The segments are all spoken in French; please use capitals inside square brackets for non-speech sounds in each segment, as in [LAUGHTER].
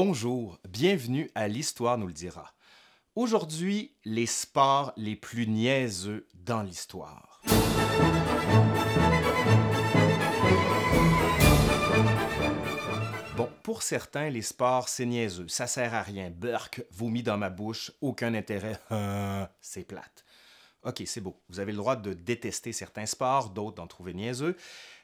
Bonjour, bienvenue à l'Histoire nous le dira. Aujourd'hui, les sports les plus niaiseux dans l'histoire. Bon, pour certains, les sports, c'est niaiseux, ça sert à rien. Burk, vomi dans ma bouche, aucun intérêt, c'est plate. Ok, c'est beau. Vous avez le droit de détester certains sports, d'autres d'en trouver niaiseux,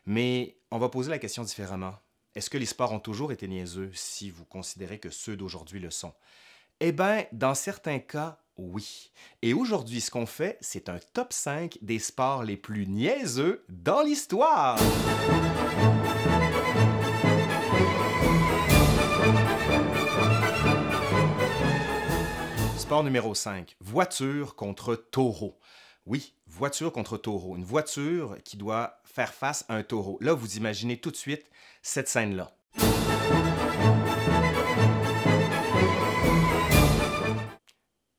mais on va poser la question différemment. Est-ce que les sports ont toujours été niaiseux si vous considérez que ceux d'aujourd'hui le sont? Eh bien, dans certains cas, oui. Et aujourd'hui, ce qu'on fait, c'est un top 5 des sports les plus niaiseux dans l'histoire. Sport numéro 5. Voiture contre taureau. Oui, voiture contre taureau. Une voiture qui doit faire face à un taureau. Là, vous imaginez tout de suite cette scène-là.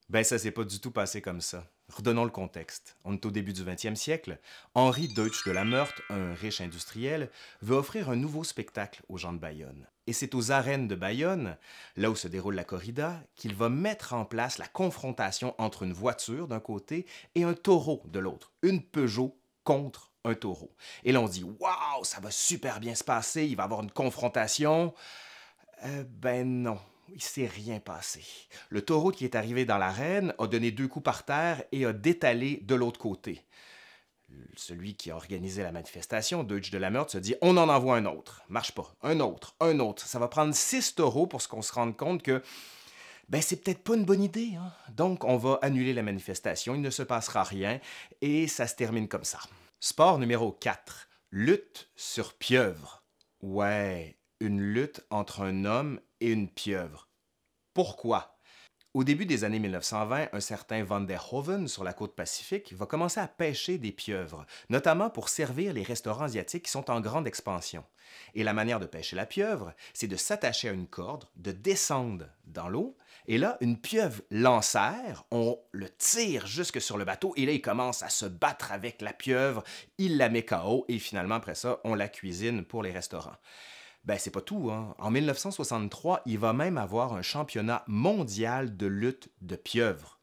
Ben, ça s'est pas du tout passé comme ça. Redonnons le contexte. On est au début du 20e siècle. Henri Deutsch de la Meurthe, un riche industriel, veut offrir un nouveau spectacle aux gens de Bayonne. Et c'est aux arènes de Bayonne, là où se déroule la corrida, qu'il va mettre en place la confrontation entre une voiture d'un côté et un taureau de l'autre. Une Peugeot contre un taureau. Et là, dit Waouh, ça va super bien se passer, il va avoir une confrontation. Euh, ben non, il s'est rien passé. Le taureau qui est arrivé dans l'arène a donné deux coups par terre et a détalé de l'autre côté. Celui qui a organisé la manifestation, Deutsch de la Meurthe, se dit on en envoie un autre. Marche pas. Un autre, un autre. Ça va prendre six taureaux pour qu'on se rende compte que ben c'est peut-être pas une bonne idée. Hein. Donc on va annuler la manifestation, il ne se passera rien et ça se termine comme ça. Sport numéro 4. Lutte sur pieuvre. Ouais, une lutte entre un homme et une pieuvre. Pourquoi? Au début des années 1920, un certain Van der Hoven, sur la côte pacifique, va commencer à pêcher des pieuvres, notamment pour servir les restaurants asiatiques qui sont en grande expansion. Et la manière de pêcher la pieuvre, c'est de s'attacher à une corde, de descendre dans l'eau, et là, une pieuvre lancère, on le tire jusque sur le bateau, et là, il commence à se battre avec la pieuvre, il la met KO, et finalement, après ça, on la cuisine pour les restaurants. Ben, c'est pas tout. Hein. En 1963, il va même avoir un championnat mondial de lutte de pieuvre.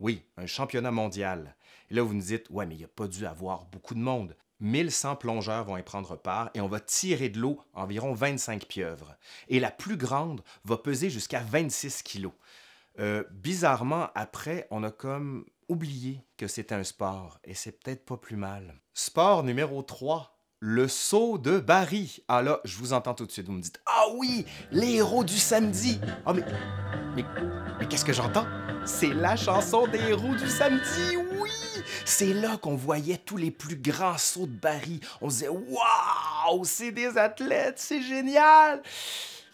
Oui, un championnat mondial. Et là, vous nous dites, ouais, mais il n'y a pas dû avoir beaucoup de monde. 1100 plongeurs vont y prendre part et on va tirer de l'eau environ 25 pieuvres. Et la plus grande va peser jusqu'à 26 kilos. Euh, bizarrement, après, on a comme oublié que c'était un sport et c'est peut-être pas plus mal. Sport numéro 3, le saut de Barry. Ah là, je vous entends tout de suite. Vous me dites Ah oui, les héros du samedi. Ah mais. Mais, mais qu'est-ce que j'entends? C'est la chanson des héros du samedi, oui C'est là qu'on voyait tous les plus grands sauts de Barry. On disait Waouh, c'est des athlètes, c'est génial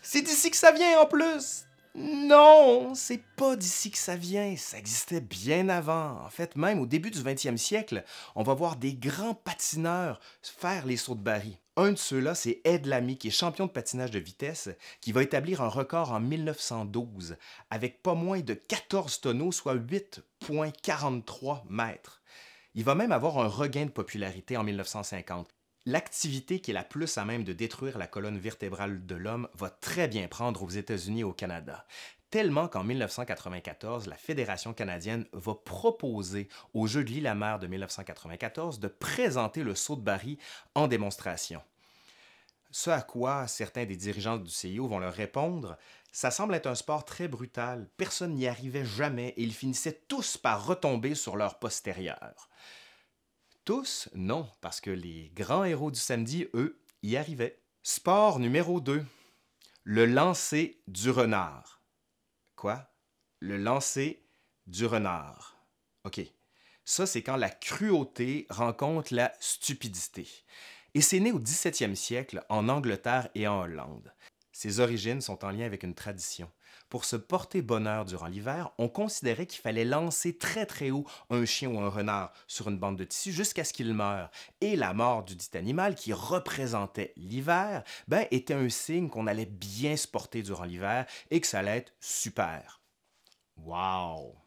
C'est d'ici que ça vient en plus non, c'est pas d'ici que ça vient, ça existait bien avant. En fait, même au début du 20e siècle, on va voir des grands patineurs faire les sauts de baril. Un de ceux-là, c'est Ed Lamy, qui est champion de patinage de vitesse, qui va établir un record en 1912 avec pas moins de 14 tonneaux, soit 8,43 mètres. Il va même avoir un regain de popularité en 1950 l'activité qui est la plus à même de détruire la colonne vertébrale de l'homme va très bien prendre aux États-Unis et au Canada. Tellement qu'en 1994, la Fédération canadienne va proposer aux Jeux de l'île-la-mer de 1994 de présenter le saut de baril en démonstration. Ce à quoi certains des dirigeants du CIO vont leur répondre ça semble être un sport très brutal, personne n'y arrivait jamais et ils finissaient tous par retomber sur leur postérieur. Tous, non, parce que les grands héros du samedi, eux, y arrivaient. Sport numéro 2. Le lancer du renard. Quoi? Le lancer du renard. OK. Ça, c'est quand la cruauté rencontre la stupidité. Et c'est né au 17e siècle en Angleterre et en Hollande. Ses origines sont en lien avec une tradition. Pour se porter bonheur durant l'hiver, on considérait qu'il fallait lancer très très haut un chien ou un renard sur une bande de tissu jusqu'à ce qu'il meure. Et la mort du dit animal, qui représentait l'hiver, ben, était un signe qu'on allait bien se porter durant l'hiver et que ça allait être super. Wow!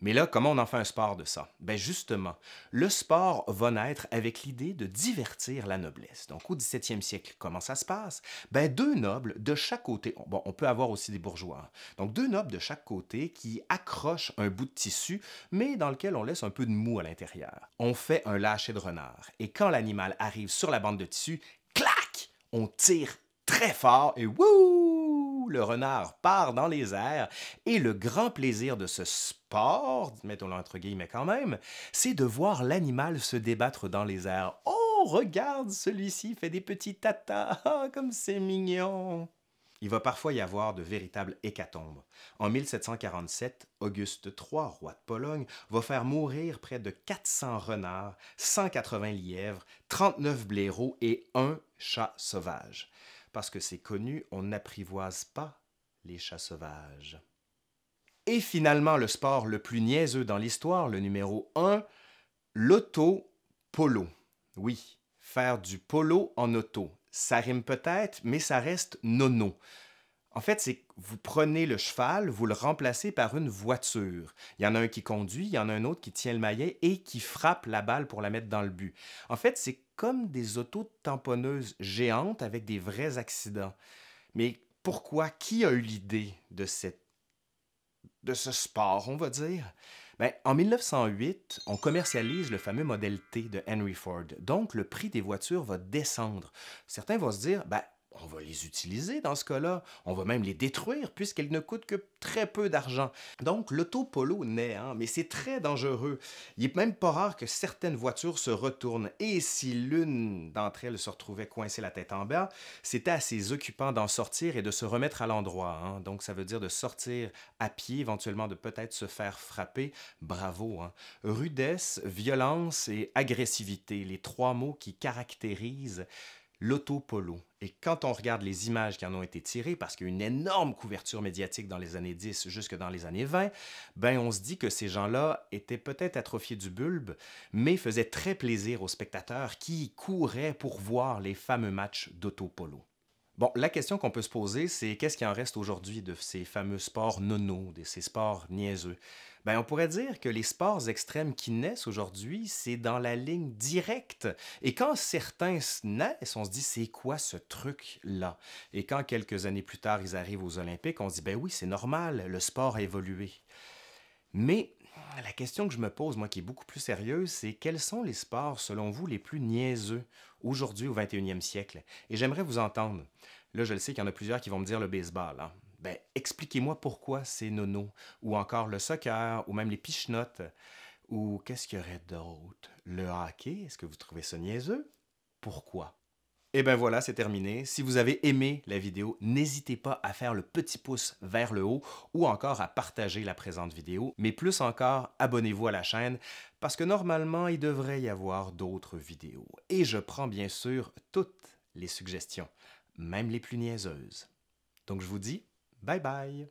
Mais là, comment on en fait un sport de ça? Ben justement, le sport va naître avec l'idée de divertir la noblesse. Donc au 17e siècle, comment ça se passe? Ben deux nobles de chaque côté, bon, on peut avoir aussi des bourgeois, hein. donc deux nobles de chaque côté qui accrochent un bout de tissu, mais dans lequel on laisse un peu de mou à l'intérieur. On fait un lâcher de renard, et quand l'animal arrive sur la bande de tissu, clac! On tire très fort et wouh! Le renard part dans les airs et le grand plaisir de ce sport, mettons-le entre guillemets quand même, c'est de voir l'animal se débattre dans les airs. Oh, regarde, celui-ci fait des petits tatas, [LAUGHS] ah, comme c'est mignon! Il va parfois y avoir de véritables hécatombes. En 1747, Auguste III, roi de Pologne, va faire mourir près de 400 renards, 180 lièvres, 39 blaireaux et un chat sauvage parce que c'est connu, on n'apprivoise pas les chats sauvages. Et finalement, le sport le plus niaiseux dans l'histoire, le numéro 1, l'auto-polo. Oui, faire du polo en auto. Ça rime peut-être, mais ça reste nono. En fait, c'est que vous prenez le cheval, vous le remplacez par une voiture. Il y en a un qui conduit, il y en a un autre qui tient le maillet et qui frappe la balle pour la mettre dans le but. En fait, c'est comme des autos tamponneuses géantes avec des vrais accidents. Mais pourquoi? Qui a eu l'idée de, cette... de ce sport, on va dire? Ben, en 1908, on commercialise le fameux modèle T de Henry Ford. Donc, le prix des voitures va descendre. Certains vont se dire, ben, on va les utiliser dans ce cas-là. On va même les détruire puisqu'elles ne coûtent que très peu d'argent. Donc l'auto-polo naît, hein, mais c'est très dangereux. Il est même pas rare que certaines voitures se retournent. Et si l'une d'entre elles se retrouvait coincée la tête en bas, c'était à ses occupants d'en sortir et de se remettre à l'endroit. Hein. Donc ça veut dire de sortir à pied, éventuellement de peut-être se faire frapper. Bravo. Hein. Rudesse, violence et agressivité, les trois mots qui caractérisent l'autopolo. Et quand on regarde les images qui en ont été tirées, parce qu'il y a une énorme couverture médiatique dans les années 10 jusque dans les années 20, ben on se dit que ces gens-là étaient peut-être atrophiés du bulbe, mais faisaient très plaisir aux spectateurs qui couraient pour voir les fameux matchs d'autopolo. Bon, la question qu'on peut se poser, c'est qu'est-ce qui en reste aujourd'hui de ces fameux sports nono, de ces sports niaiseux? Ben, on pourrait dire que les sports extrêmes qui naissent aujourd'hui, c'est dans la ligne directe. Et quand certains naissent, on se dit, c'est quoi ce truc-là? Et quand quelques années plus tard, ils arrivent aux Olympiques, on se dit, ben oui, c'est normal, le sport a évolué. Mais la question que je me pose, moi, qui est beaucoup plus sérieuse, c'est quels sont les sports, selon vous, les plus niaiseux aujourd'hui au 21e siècle? Et j'aimerais vous entendre. Là, je le sais qu'il y en a plusieurs qui vont me dire le baseball. Hein. Ben, expliquez-moi pourquoi c'est nono, ou encore le soccer, ou même les pichenottes, ou qu'est-ce qu'il y aurait d'autre? Le hockey, est-ce que vous trouvez ça niaiseux? Pourquoi? Et ben voilà, c'est terminé. Si vous avez aimé la vidéo, n'hésitez pas à faire le petit pouce vers le haut ou encore à partager la présente vidéo. Mais plus encore, abonnez-vous à la chaîne parce que normalement, il devrait y avoir d'autres vidéos. Et je prends bien sûr toutes les suggestions, même les plus niaiseuses. Donc je vous dis bye bye